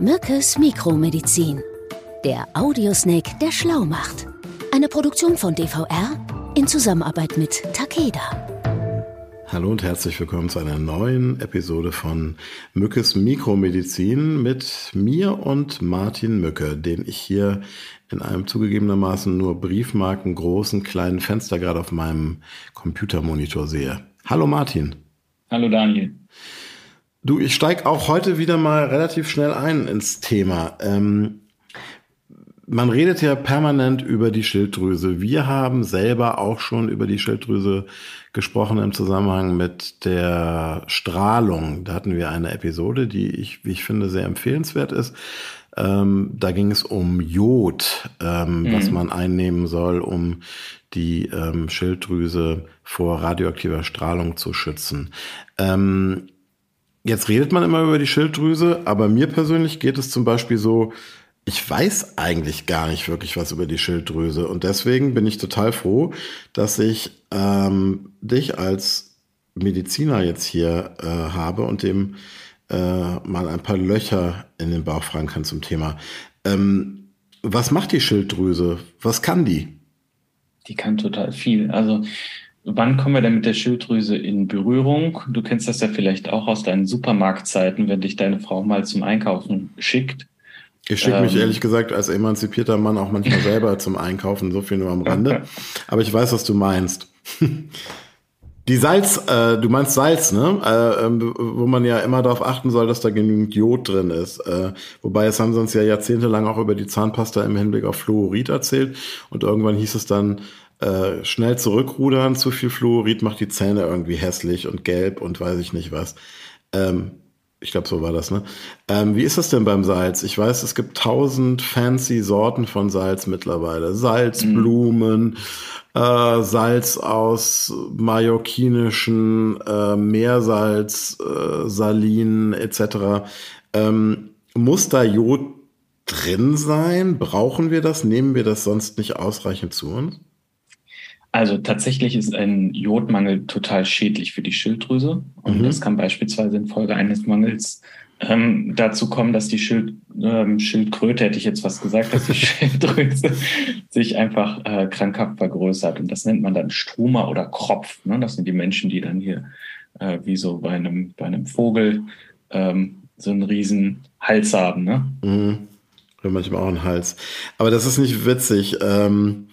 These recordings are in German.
Mückes Mikromedizin. Der Audiosnake, der schlau macht. Eine Produktion von DVR in Zusammenarbeit mit Takeda. Hallo und herzlich willkommen zu einer neuen Episode von Mückes Mikromedizin mit mir und Martin Mücke, den ich hier in einem zugegebenermaßen nur Briefmarken großen kleinen Fenster gerade auf meinem Computermonitor sehe. Hallo Martin. Hallo Daniel. Du, ich steige auch heute wieder mal relativ schnell ein ins Thema. Ähm, man redet ja permanent über die Schilddrüse. Wir haben selber auch schon über die Schilddrüse gesprochen im Zusammenhang mit der Strahlung. Da hatten wir eine Episode, die ich, wie ich finde, sehr empfehlenswert ist. Ähm, da ging es um Jod, ähm, mhm. was man einnehmen soll, um die ähm, Schilddrüse vor radioaktiver Strahlung zu schützen. Ähm, Jetzt redet man immer über die Schilddrüse, aber mir persönlich geht es zum Beispiel so, ich weiß eigentlich gar nicht wirklich was über die Schilddrüse und deswegen bin ich total froh, dass ich ähm, dich als Mediziner jetzt hier äh, habe und dem äh, mal ein paar Löcher in den Bauch fragen kann zum Thema. Ähm, was macht die Schilddrüse? Was kann die? Die kann total viel. Also Wann kommen wir denn mit der Schilddrüse in Berührung? Du kennst das ja vielleicht auch aus deinen Supermarktzeiten, wenn dich deine Frau mal zum Einkaufen schickt. Ich schicke mich ähm, ehrlich gesagt als emanzipierter Mann auch manchmal selber zum Einkaufen, so viel nur am Rande. Aber ich weiß, was du meinst. Die Salz, äh, du meinst Salz, ne? Äh, ähm, wo man ja immer darauf achten soll, dass da genügend Jod drin ist. Äh, wobei es haben sie uns ja jahrzehntelang auch über die Zahnpasta im Hinblick auf Fluorid erzählt. Und irgendwann hieß es dann, äh, schnell zurückrudern, zu viel Fluorid macht die Zähne irgendwie hässlich und gelb und weiß ich nicht was. Ähm, ich glaube, so war das, ne? Ähm, wie ist das denn beim Salz? Ich weiß, es gibt tausend fancy Sorten von Salz mittlerweile. Salzblumen, mhm. äh, Salz aus mallorquinischen äh, Meersalz, äh, Salinen etc. Ähm, muss da Jod drin sein? Brauchen wir das? Nehmen wir das sonst nicht ausreichend zu uns? Also tatsächlich ist ein Jodmangel total schädlich für die Schilddrüse. Und mhm. das kann beispielsweise infolge eines Mangels ähm, dazu kommen, dass die Schild, ähm, Schildkröte, hätte ich jetzt was gesagt, dass die Schilddrüse sich einfach äh, krankhaft vergrößert. Und das nennt man dann Struma oder Kropf. Ne? Das sind die Menschen, die dann hier äh, wie so bei einem, bei einem Vogel ähm, so einen riesen Hals haben. Ne? Mhm. Oder manchmal auch einen Hals. Aber das ist nicht witzig. Ähm äh,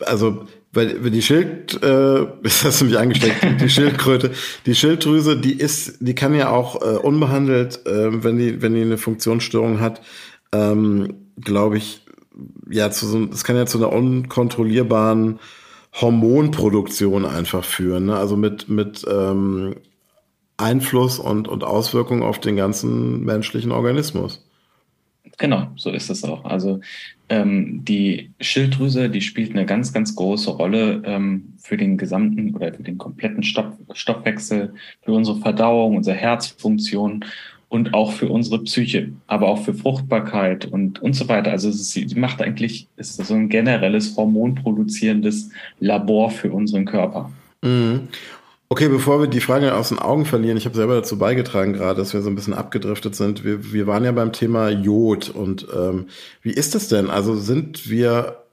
also weil die Schild, äh, das hast angesteckt, die Schildkröte, die Schilddrüse, die ist, die kann ja auch äh, unbehandelt, äh, wenn die, wenn die eine Funktionsstörung hat, ähm, glaube ich, ja, zu so, das kann ja zu einer unkontrollierbaren Hormonproduktion einfach führen, ne? also mit mit ähm, Einfluss und und Auswirkungen auf den ganzen menschlichen Organismus. Genau, so ist es auch. Also ähm, die Schilddrüse, die spielt eine ganz, ganz große Rolle ähm, für den gesamten oder für den kompletten Stoff, Stoffwechsel, für unsere Verdauung, unsere Herzfunktion und auch für unsere Psyche, aber auch für Fruchtbarkeit und, und so weiter. Also sie macht eigentlich, ist so ein generelles hormonproduzierendes Labor für unseren Körper. Mhm. Okay, bevor wir die Frage aus den Augen verlieren, ich habe selber dazu beigetragen gerade, dass wir so ein bisschen abgedriftet sind. Wir, wir waren ja beim Thema Jod und ähm, wie ist das denn? Also sind wir,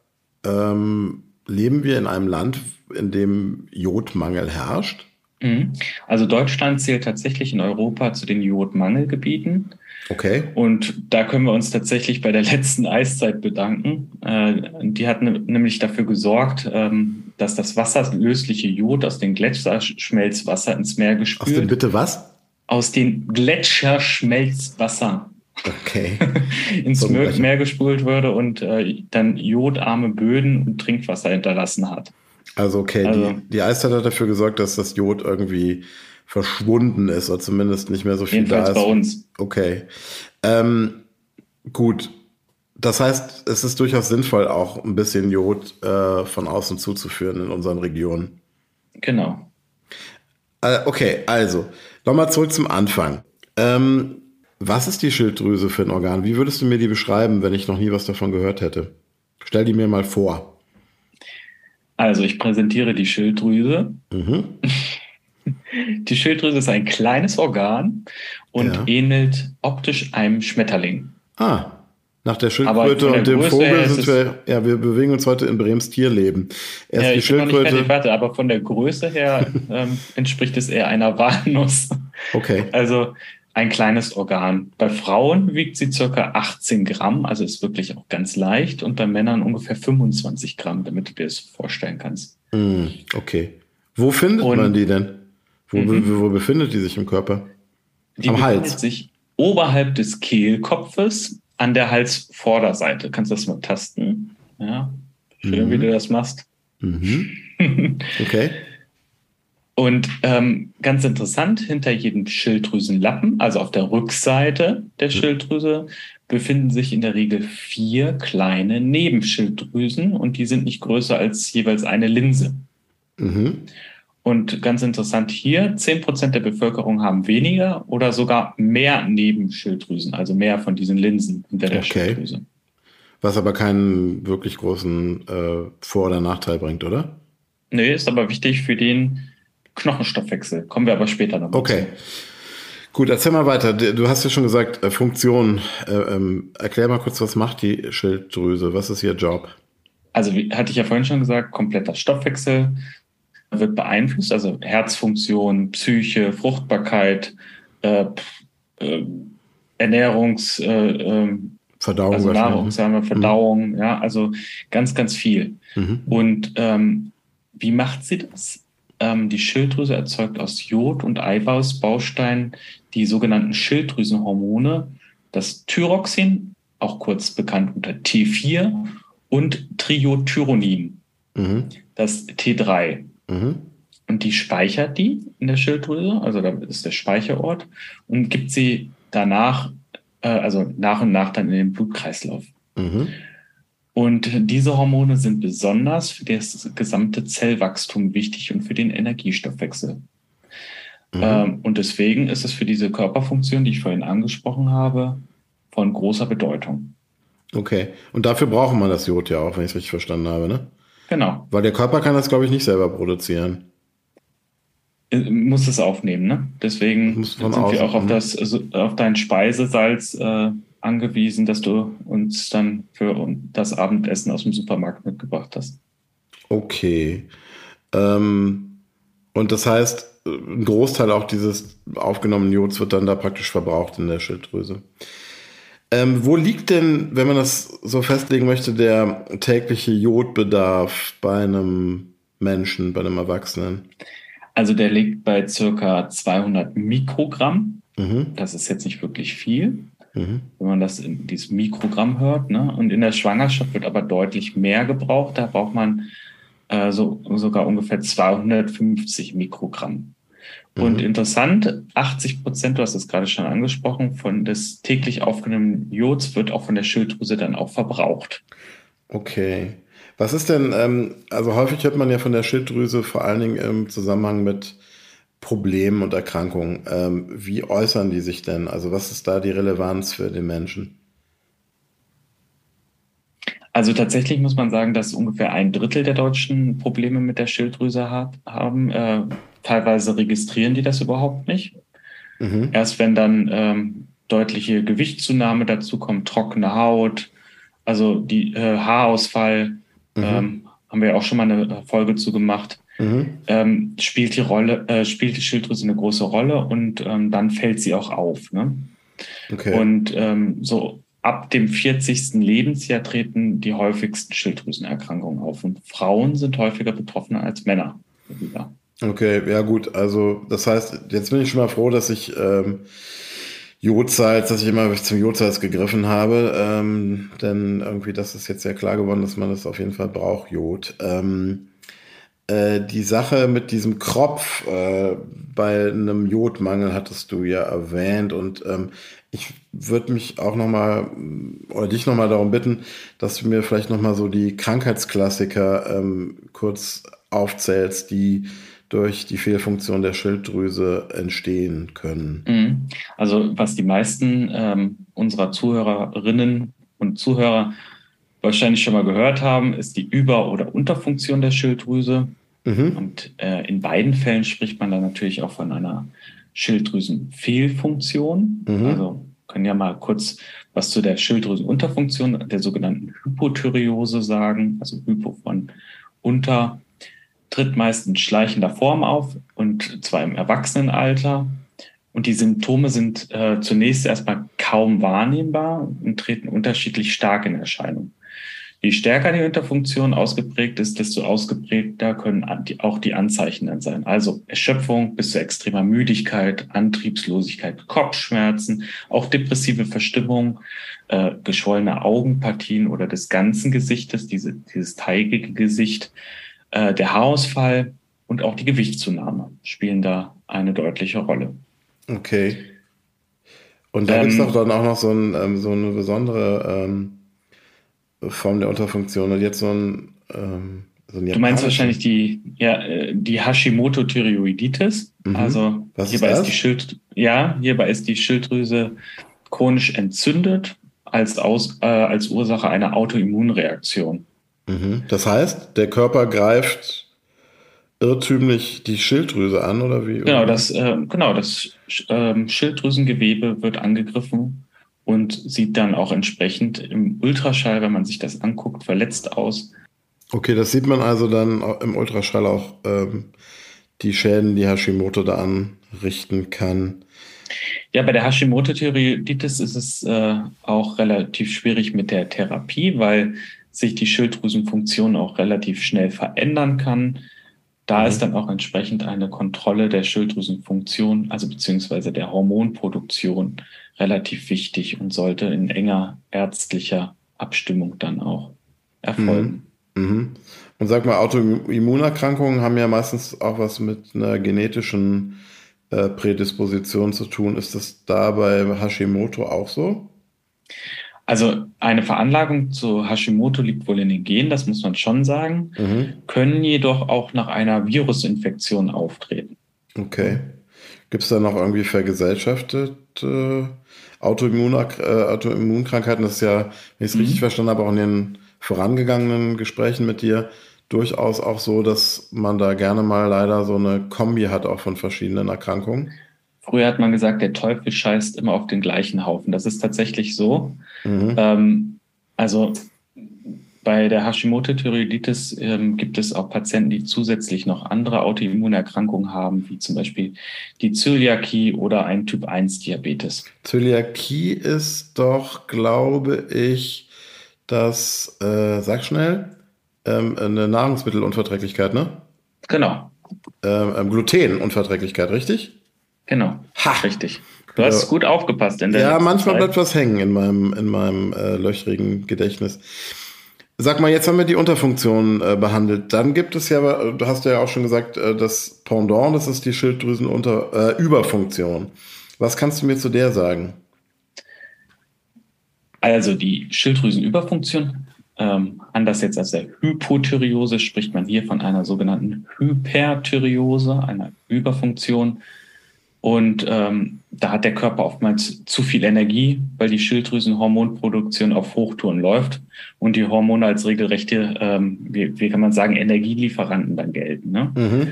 ähm, leben wir in einem Land, in dem Jodmangel herrscht? Mhm. Also Deutschland zählt tatsächlich in Europa zu den Jodmangelgebieten. Okay. Und da können wir uns tatsächlich bei der letzten Eiszeit bedanken. Äh, die hat ne, nämlich dafür gesorgt, ähm, dass das wasserlösliche Jod aus dem Gletscherschmelzwasser ins Meer gespült. Aus dem bitte was? Aus dem Gletscherschmelzwasser. Okay. ins Meer, Meer gespült wurde und äh, dann jodarme Böden und Trinkwasser hinterlassen hat. Also okay, also, die, die Eiszeit hat dafür gesorgt, dass das Jod irgendwie verschwunden ist oder zumindest nicht mehr so viel da ist. bei uns. Okay. Ähm, gut. Das heißt, es ist durchaus sinnvoll, auch ein bisschen Jod äh, von außen zuzuführen in unseren Regionen. Genau. Äh, okay, also, nochmal zurück zum Anfang. Ähm, was ist die Schilddrüse für ein Organ? Wie würdest du mir die beschreiben, wenn ich noch nie was davon gehört hätte? Stell die mir mal vor. Also, ich präsentiere die Schilddrüse. Mhm. Die Schilddrüse ist ein kleines Organ und ja. ähnelt optisch einem Schmetterling. Ah, nach der Schildkröte der und dem Größe Vogel sind wir, ja, wir bewegen uns heute in Brems Tierleben. Erst ja, die Schildkröte. Fertig, warte, aber von der Größe her ähm, entspricht es eher einer Walnuss. Okay. Also ein kleines Organ. Bei Frauen wiegt sie circa 18 Gramm, also ist wirklich auch ganz leicht, und bei Männern ungefähr 25 Gramm, damit du dir das vorstellen kannst. Mm, okay. Wo findet und, man die denn? Wo, mhm. wo, befindet die sich im Körper? Die Am Hals. sich oberhalb des Kehlkopfes an der Halsvorderseite. Kannst du das mal tasten? Ja. Schön, mhm. wie du das machst. Mhm. Okay. Und ähm, ganz interessant, hinter jedem Schilddrüsenlappen, also auf der Rückseite der mhm. Schilddrüse, befinden sich in der Regel vier kleine Nebenschilddrüsen und die sind nicht größer als jeweils eine Linse. Mhm. Und ganz interessant hier, zehn Prozent der Bevölkerung haben weniger oder sogar mehr Nebenschilddrüsen, also mehr von diesen Linsen hinter der okay. Schilddrüse. Was aber keinen wirklich großen äh, Vor- oder Nachteil bringt, oder? Nee, ist aber wichtig für den Knochenstoffwechsel. Kommen wir aber später noch. Okay. Zu. Gut, erzähl mal weiter. Du hast ja schon gesagt, äh, Funktion. Äh, ähm, erklär mal kurz, was macht die Schilddrüse? Was ist ihr Job? Also, wie hatte ich ja vorhin schon gesagt, kompletter Stoffwechsel wird beeinflusst, also Herzfunktion, Psyche, Fruchtbarkeit, äh, äh, Ernährungs, äh, ähm, Verdauung, also Nahrungs, ne? Verdauung, mhm. ja, also ganz, ganz viel. Mhm. Und ähm, wie macht sie das? Ähm, die Schilddrüse erzeugt aus Jod und Eiweißbausteinen die sogenannten Schilddrüsenhormone, das Thyroxin, auch kurz bekannt unter T4, und Triothyronin, mhm. das T3. Mhm. Und die speichert die in der Schilddrüse, also da ist der Speicherort, und gibt sie danach, äh, also nach und nach dann in den Blutkreislauf. Mhm. Und diese Hormone sind besonders für das gesamte Zellwachstum wichtig und für den Energiestoffwechsel. Mhm. Ähm, und deswegen ist es für diese Körperfunktion, die ich vorhin angesprochen habe, von großer Bedeutung. Okay. Und dafür braucht man das Jod ja auch, wenn ich es richtig verstanden habe, ne? Genau. Weil der Körper kann das, glaube ich, nicht selber produzieren. Äh, muss es aufnehmen, ne? Deswegen sind wir auch auf, das, also auf dein Speisesalz äh, angewiesen, dass du uns dann für das Abendessen aus dem Supermarkt mitgebracht hast. Okay. Ähm, und das heißt, ein Großteil auch dieses aufgenommenen Jods wird dann da praktisch verbraucht in der Schilddrüse. Ähm, wo liegt denn, wenn man das so festlegen möchte, der tägliche Jodbedarf bei einem Menschen, bei einem Erwachsenen? Also der liegt bei circa 200 Mikrogramm. Mhm. Das ist jetzt nicht wirklich viel, mhm. wenn man das in dieses Mikrogramm hört. Ne? Und in der Schwangerschaft wird aber deutlich mehr gebraucht. Da braucht man äh, so, sogar ungefähr 250 Mikrogramm. Und mhm. interessant, 80 Prozent, du hast es gerade schon angesprochen, von des täglich aufgenommenen Jods wird auch von der Schilddrüse dann auch verbraucht. Okay. Was ist denn, ähm, also häufig hört man ja von der Schilddrüse vor allen Dingen im Zusammenhang mit Problemen und Erkrankungen. Ähm, wie äußern die sich denn? Also was ist da die Relevanz für den Menschen? Also tatsächlich muss man sagen, dass ungefähr ein Drittel der Deutschen Probleme mit der Schilddrüse hat, haben. Äh, teilweise registrieren die das überhaupt nicht. Mhm. Erst wenn dann ähm, deutliche Gewichtszunahme dazu kommt, trockene Haut, also die äh, Haarausfall, mhm. ähm, haben wir ja auch schon mal eine Folge zu gemacht, mhm. ähm, spielt die Rolle, äh, spielt die Schilddrüse eine große Rolle und ähm, dann fällt sie auch auf. Ne? Okay. Und ähm, so ab dem 40. Lebensjahr treten die häufigsten Schilddrüsenerkrankungen auf. Und Frauen sind häufiger betroffen als Männer. Okay, ja gut. Also das heißt, jetzt bin ich schon mal froh, dass ich ähm, Jodsalz, dass ich immer zum Jodsalz gegriffen habe. Ähm, denn irgendwie, das ist jetzt sehr klar geworden, dass man das auf jeden Fall braucht, Jod. Ähm, äh, die Sache mit diesem Kropf äh, bei einem Jodmangel hattest du ja erwähnt und ähm, ich würde mich auch noch mal oder dich noch mal darum bitten, dass du mir vielleicht noch mal so die Krankheitsklassiker ähm, kurz aufzählst, die durch die Fehlfunktion der Schilddrüse entstehen können. Mhm. Also was die meisten ähm, unserer Zuhörerinnen und Zuhörer wahrscheinlich schon mal gehört haben, ist die Über- oder Unterfunktion der Schilddrüse. Mhm. Und äh, in beiden Fällen spricht man dann natürlich auch von einer Schilddrüsenfehlfunktion. Mhm. Also können ja mal kurz was zu der Schilddrüsenunterfunktion, der sogenannten Hypothyreose sagen. Also Hypo von unter tritt meist in schleichender Form auf und zwar im Erwachsenenalter. Und die Symptome sind äh, zunächst erstmal kaum wahrnehmbar und treten unterschiedlich stark in Erscheinung. Je stärker die Unterfunktion ausgeprägt ist, desto ausgeprägter können auch die Anzeichen dann sein. Also Erschöpfung bis zu extremer Müdigkeit, Antriebslosigkeit, Kopfschmerzen, auch depressive Verstimmung, äh, geschwollene Augenpartien oder des ganzen Gesichtes, diese, dieses teigige Gesicht, äh, der Haarausfall und auch die Gewichtszunahme spielen da eine deutliche Rolle. Okay. Und da ähm, gibt es doch dann auch noch so, ein, ähm, so eine besondere ähm, Form der Unterfunktion und jetzt so ein. Ähm, so ein du meinst wahrscheinlich die, ja, äh, die Hashimoto-Thyreoiditis. Mhm. Also Was hierbei ist, ist, die Schild, ja, hierbei ist die Schilddrüse chronisch entzündet als, Aus, äh, als Ursache einer Autoimmunreaktion. Mhm. Das heißt, der Körper greift irrtümlich die Schilddrüse an, oder wie? Genau, das, äh, genau, das äh, Schilddrüsengewebe wird angegriffen und sieht dann auch entsprechend im Ultraschall, wenn man sich das anguckt, verletzt aus. Okay, das sieht man also dann im Ultraschall auch ähm, die Schäden, die Hashimoto da anrichten kann. Ja, bei der Hashimoto-Thyreoiditis ist es äh, auch relativ schwierig mit der Therapie, weil sich die Schilddrüsenfunktion auch relativ schnell verändern kann. Da mhm. ist dann auch entsprechend eine Kontrolle der Schilddrüsenfunktion, also beziehungsweise der Hormonproduktion relativ wichtig und sollte in enger ärztlicher Abstimmung dann auch erfolgen. Mhm. Mhm. Und sag mal, Autoimmunerkrankungen haben ja meistens auch was mit einer genetischen äh, Prädisposition zu tun. Ist das da bei Hashimoto auch so? Also eine Veranlagung zu Hashimoto liegt wohl in den Genen, das muss man schon sagen, mhm. können jedoch auch nach einer Virusinfektion auftreten. Okay. Gibt es da noch irgendwie vergesellschaftete äh, Autoimmunkrankheiten? Das ist ja, wenn ich es mhm. richtig verstanden habe, auch in den vorangegangenen Gesprächen mit dir durchaus auch so, dass man da gerne mal leider so eine Kombi hat, auch von verschiedenen Erkrankungen. Früher hat man gesagt, der Teufel scheißt immer auf den gleichen Haufen. Das ist tatsächlich so. Mhm. Ähm, also bei der Hashimoto-Thyreoiditis ähm, gibt es auch Patienten, die zusätzlich noch andere Autoimmunerkrankungen haben, wie zum Beispiel die Zöliakie oder ein Typ-1-Diabetes. Zöliakie ist doch, glaube ich, das, äh, sag schnell, ähm, eine Nahrungsmittelunverträglichkeit, ne? Genau. Ähm, ähm Glutenunverträglichkeit, richtig? Genau. Ha. Richtig. Du hast ja. gut aufgepasst. In der ja, manchmal Zeit. bleibt was hängen in meinem, in meinem äh, löchrigen Gedächtnis. Sag mal, jetzt haben wir die Unterfunktion äh, behandelt. Dann gibt es ja, du hast ja auch schon gesagt, äh, das Pendant, das ist die Schilddrüsenüberfunktion. Äh, Was kannst du mir zu der sagen? Also die Schilddrüsenüberfunktion, ähm, anders jetzt als der Hypothyreose, spricht man hier von einer sogenannten Hyperthyreose, einer Überfunktion. Und ähm, da hat der Körper oftmals zu viel Energie, weil die Schilddrüsenhormonproduktion auf Hochtouren läuft und die Hormone als regelrechte, ähm, wie, wie kann man sagen, Energielieferanten dann gelten. Ne? Mhm.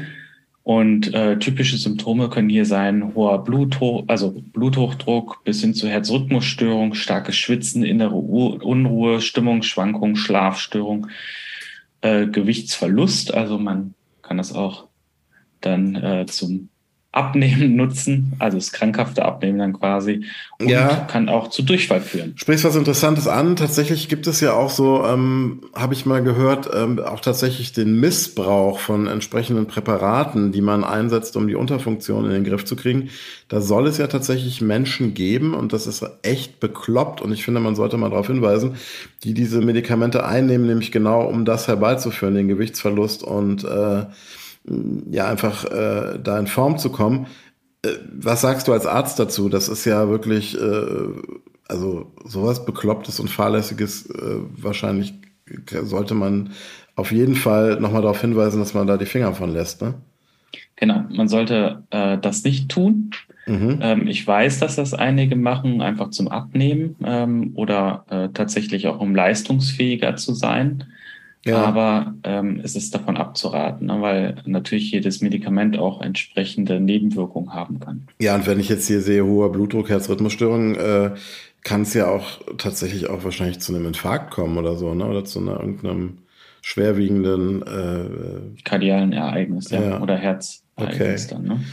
Und äh, typische Symptome können hier sein hoher Bluthoch, also Bluthochdruck bis hin zu Herzrhythmusstörung, starkes Schwitzen, innere Unruhe, Stimmungsschwankungen, Schlafstörung, äh, Gewichtsverlust. Also man kann das auch dann äh, zum Abnehmen nutzen, also das krankhafte Abnehmen dann quasi, und ja. kann auch zu Durchfall führen. Sprichst was Interessantes an. Tatsächlich gibt es ja auch so, ähm, habe ich mal gehört, ähm, auch tatsächlich den Missbrauch von entsprechenden Präparaten, die man einsetzt, um die Unterfunktion in den Griff zu kriegen. Da soll es ja tatsächlich Menschen geben und das ist echt bekloppt und ich finde, man sollte mal darauf hinweisen, die diese Medikamente einnehmen, nämlich genau um das herbeizuführen, den Gewichtsverlust und äh, ja einfach äh, da in Form zu kommen. Äh, was sagst du als Arzt dazu? Das ist ja wirklich, äh, also sowas Beklopptes und Fahrlässiges, äh, wahrscheinlich sollte man auf jeden Fall nochmal darauf hinweisen, dass man da die Finger von lässt. Ne? Genau, man sollte äh, das nicht tun. Mhm. Ähm, ich weiß, dass das einige machen, einfach zum Abnehmen ähm, oder äh, tatsächlich auch um leistungsfähiger zu sein. Ja. Aber ähm, es ist davon abzuraten, ne, weil natürlich jedes Medikament auch entsprechende Nebenwirkungen haben kann. Ja, und wenn ich jetzt hier sehe, hoher Blutdruck, Herzrhythmusstörung, äh, kann es ja auch tatsächlich auch wahrscheinlich zu einem Infarkt kommen oder so, ne? Oder zu einer, irgendeinem schwerwiegenden äh, kardialen Ereignis, ja. ja. Oder Herzereignis okay. dann, ne?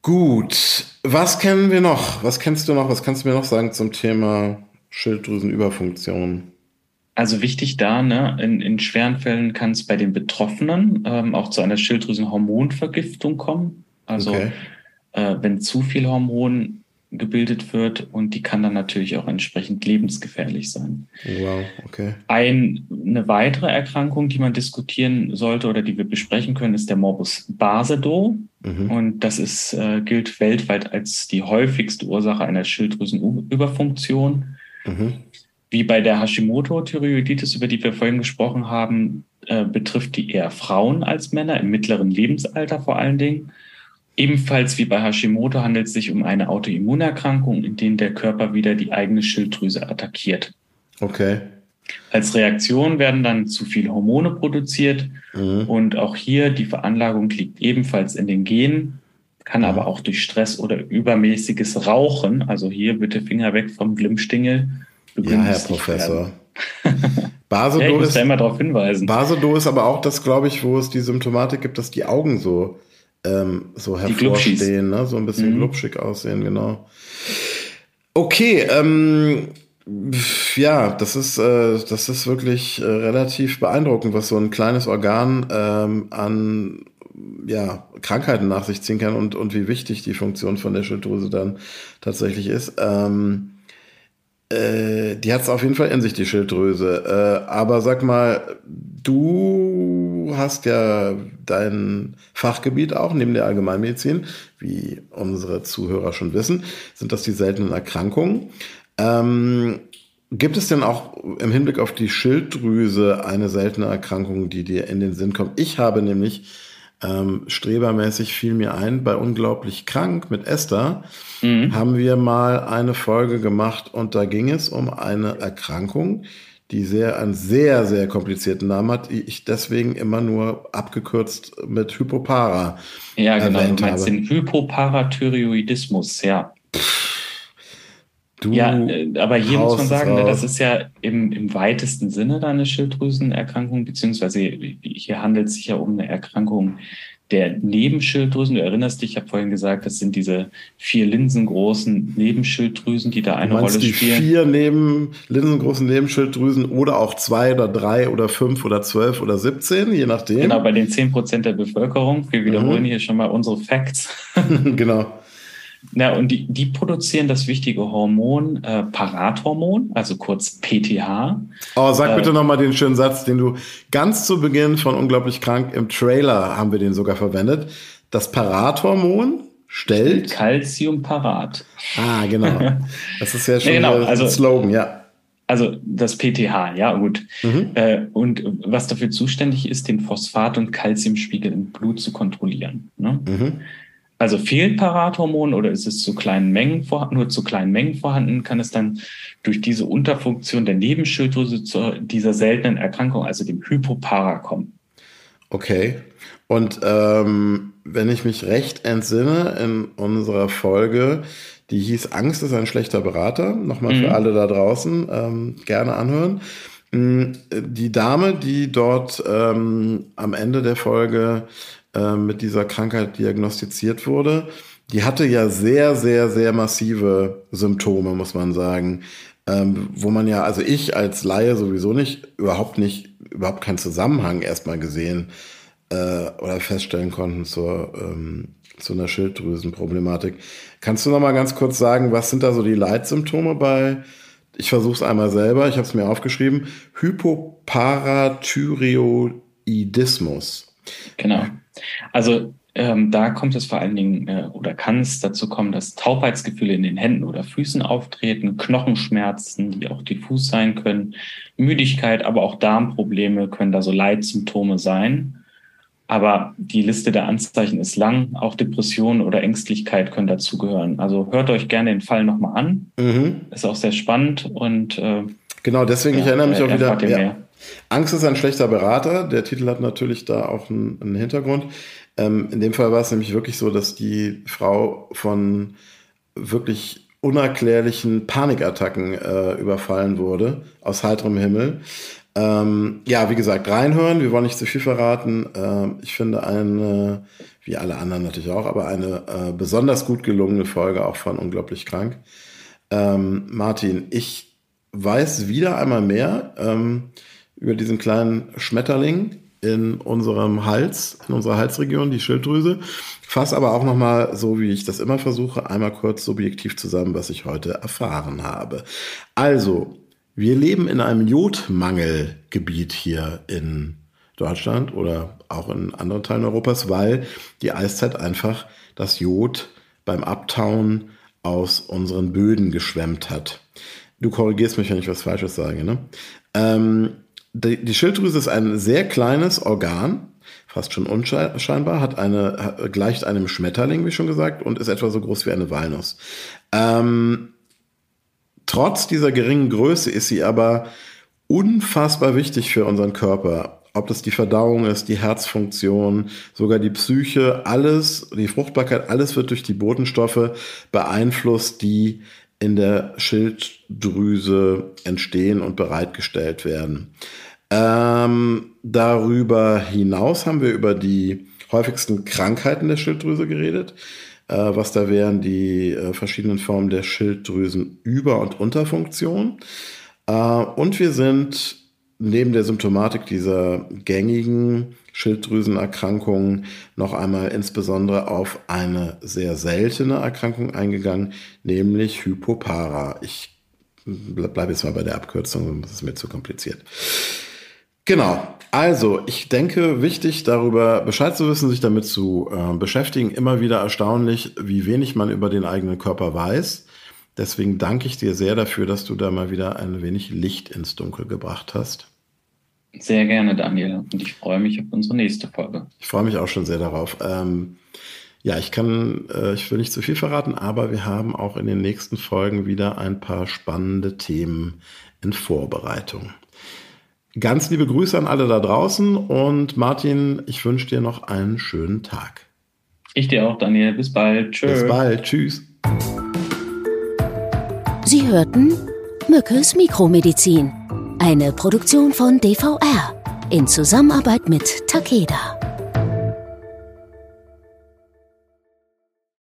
Gut. Was kennen wir noch? Was kennst du noch? Was kannst du mir noch sagen zum Thema Schilddrüsenüberfunktion? Also wichtig da, ne, in, in schweren Fällen kann es bei den Betroffenen ähm, auch zu einer Schilddrüsenhormonvergiftung kommen. Also okay. äh, wenn zu viel Hormon gebildet wird und die kann dann natürlich auch entsprechend lebensgefährlich sein. Wow, okay. Ein, eine weitere Erkrankung, die man diskutieren sollte oder die wir besprechen können, ist der Morbus Basedow. Mhm. Und das ist, äh, gilt weltweit als die häufigste Ursache einer Schilddrüsenüberfunktion. Mhm. Wie bei der Hashimoto-Thyreoiditis, über die wir vorhin gesprochen haben, äh, betrifft die eher Frauen als Männer, im mittleren Lebensalter vor allen Dingen. Ebenfalls wie bei Hashimoto handelt es sich um eine Autoimmunerkrankung, in der der Körper wieder die eigene Schilddrüse attackiert. Okay. Als Reaktion werden dann zu viel Hormone produziert mhm. und auch hier die Veranlagung liegt ebenfalls in den Genen, kann mhm. aber auch durch Stress oder übermäßiges Rauchen, also hier bitte Finger weg vom Glimmstingel, ja, Herr Professor. Basedo ja, ich muss ist, da immer darauf hinweisen. Basedo ist aber auch das, glaube ich, wo es die Symptomatik gibt, dass die Augen so, ähm, so hervorstehen, ne? so ein bisschen mhm. glubschig aussehen, genau. Okay, ähm, ja, das ist, äh, das ist wirklich äh, relativ beeindruckend, was so ein kleines Organ ähm, an ja, Krankheiten nach sich ziehen kann und, und wie wichtig die Funktion von der Schilddrüse dann tatsächlich ist. Ähm, äh, die hat es auf jeden Fall in sich, die Schilddrüse. Äh, aber sag mal, du hast ja dein Fachgebiet auch neben der Allgemeinmedizin, wie unsere Zuhörer schon wissen, sind das die seltenen Erkrankungen. Ähm, gibt es denn auch im Hinblick auf die Schilddrüse eine seltene Erkrankung, die dir in den Sinn kommt? Ich habe nämlich ähm, strebermäßig fiel mir ein, bei Unglaublich Krank mit Esther mhm. haben wir mal eine Folge gemacht und da ging es um eine Erkrankung, die sehr, einen sehr, sehr komplizierten Namen hat, die ich deswegen immer nur abgekürzt mit Hypopara. Ja, genau. Du meinst habe. den Hypoparathyroidismus, ja. Du ja, äh, aber hier muss man sagen, ne, das ist ja im, im weitesten Sinne da eine Schilddrüsenerkrankung, beziehungsweise hier handelt es sich ja um eine Erkrankung der Nebenschilddrüsen. Du erinnerst dich, ich habe vorhin gesagt, das sind diese vier linsengroßen Nebenschilddrüsen, die da eine Rolle die spielen. Vier neben, linsengroßen Nebenschilddrüsen oder auch zwei oder drei oder fünf oder zwölf oder siebzehn, je nachdem. Genau, bei den zehn Prozent der Bevölkerung. Wir wiederholen mhm. hier schon mal unsere Facts. genau. Ja, und die, die produzieren das wichtige Hormon äh, Parathormon, also kurz PTH. Oh, sag äh, bitte nochmal den schönen Satz, den du ganz zu Beginn von Unglaublich Krank im Trailer haben wir den sogar verwendet. Das Parathormon stellt Calciumparat. Ah, genau. Das ist ja schon nee, genau, also, ein Slogan, ja. Also das PTH, ja gut. Mhm. Äh, und was dafür zuständig ist, den Phosphat- und Calciumspiegel im Blut zu kontrollieren. Ne? Mhm. Also fehlt Parathormon oder ist es zu kleinen Mengen vorhanden, nur zu kleinen Mengen vorhanden, kann es dann durch diese Unterfunktion der Nebenschilddrüse zu dieser seltenen Erkrankung, also dem Hypopara, kommen. Okay. Und ähm, wenn ich mich recht entsinne, in unserer Folge, die hieß Angst ist ein schlechter Berater, nochmal mhm. für alle da draußen, ähm, gerne anhören. Mm, die Dame, die dort ähm, am Ende der Folge äh, mit dieser Krankheit diagnostiziert wurde, die hatte ja sehr, sehr, sehr massive Symptome, muss man sagen. Ähm, wo man ja, also ich als Laie sowieso nicht, überhaupt nicht, überhaupt keinen Zusammenhang erstmal gesehen äh, oder feststellen konnten zur, ähm, zu einer Schilddrüsenproblematik. Kannst du noch mal ganz kurz sagen, was sind da so die Leitsymptome bei, ich versuche es einmal selber, ich habe es mir aufgeschrieben, Hypoparathyreoidismus. Genau. Also ähm, da kommt es vor allen Dingen äh, oder kann es dazu kommen, dass Taubheitsgefühle in den Händen oder Füßen auftreten, Knochenschmerzen, die auch diffus sein können, Müdigkeit, aber auch Darmprobleme können da so Leitsymptome sein. Aber die Liste der Anzeichen ist lang. Auch Depressionen oder Ängstlichkeit können dazugehören. Also hört euch gerne den Fall nochmal an. Mhm. Ist auch sehr spannend und äh, genau deswegen. Ja, ich erinnere mich auch wieder. Ja, Angst ist ein schlechter Berater. Der Titel hat natürlich da auch einen, einen Hintergrund. Ähm, in dem Fall war es nämlich wirklich so, dass die Frau von wirklich unerklärlichen Panikattacken äh, überfallen wurde, aus heiterem Himmel. Ähm, ja, wie gesagt, reinhören. Wir wollen nicht zu viel verraten. Ähm, ich finde eine, wie alle anderen natürlich auch, aber eine äh, besonders gut gelungene Folge auch von Unglaublich Krank. Ähm, Martin, ich weiß wieder einmal mehr ähm, über diesen kleinen Schmetterling in unserem Hals, in unserer Halsregion, die Schilddrüse. Fass aber auch nochmal, so wie ich das immer versuche, einmal kurz subjektiv zusammen, was ich heute erfahren habe. Also, wir leben in einem Jodmangelgebiet hier in Deutschland oder auch in anderen Teilen Europas, weil die Eiszeit einfach das Jod beim Abtauen aus unseren Böden geschwemmt hat. Du korrigierst mich, wenn ich was Falsches sage. Ne? Ähm, die, die Schilddrüse ist ein sehr kleines Organ, fast schon unscheinbar, hat eine, gleicht einem Schmetterling, wie schon gesagt, und ist etwa so groß wie eine Walnuss. Ähm, trotz dieser geringen Größe ist sie aber unfassbar wichtig für unseren Körper. Ob das die Verdauung ist, die Herzfunktion, sogar die Psyche, alles, die Fruchtbarkeit, alles wird durch die Botenstoffe beeinflusst, die in der Schilddrüse entstehen und bereitgestellt werden. Ähm, darüber hinaus haben wir über die häufigsten Krankheiten der Schilddrüse geredet. Äh, was da wären die äh, verschiedenen Formen der Schilddrüsenüber- und Unterfunktion. Äh, und wir sind neben der Symptomatik dieser gängigen Schilddrüsenerkrankungen noch einmal insbesondere auf eine sehr seltene Erkrankung eingegangen, nämlich Hypopara. Ich bleibe jetzt mal bei der Abkürzung, das ist mir zu kompliziert. Genau. Also, ich denke, wichtig darüber Bescheid zu wissen, sich damit zu äh, beschäftigen. Immer wieder erstaunlich, wie wenig man über den eigenen Körper weiß. Deswegen danke ich dir sehr dafür, dass du da mal wieder ein wenig Licht ins Dunkel gebracht hast. Sehr gerne, Daniel. Und ich freue mich auf unsere nächste Folge. Ich freue mich auch schon sehr darauf. Ähm, ja, ich kann, äh, ich will nicht zu viel verraten, aber wir haben auch in den nächsten Folgen wieder ein paar spannende Themen in Vorbereitung. Ganz liebe Grüße an alle da draußen und Martin, ich wünsche dir noch einen schönen Tag. Ich dir auch, Daniel. Bis bald. Tschüss. Bis bald. Tschüss. Sie hörten Mückes Mikromedizin eine Produktion von DVR in Zusammenarbeit mit Takeda.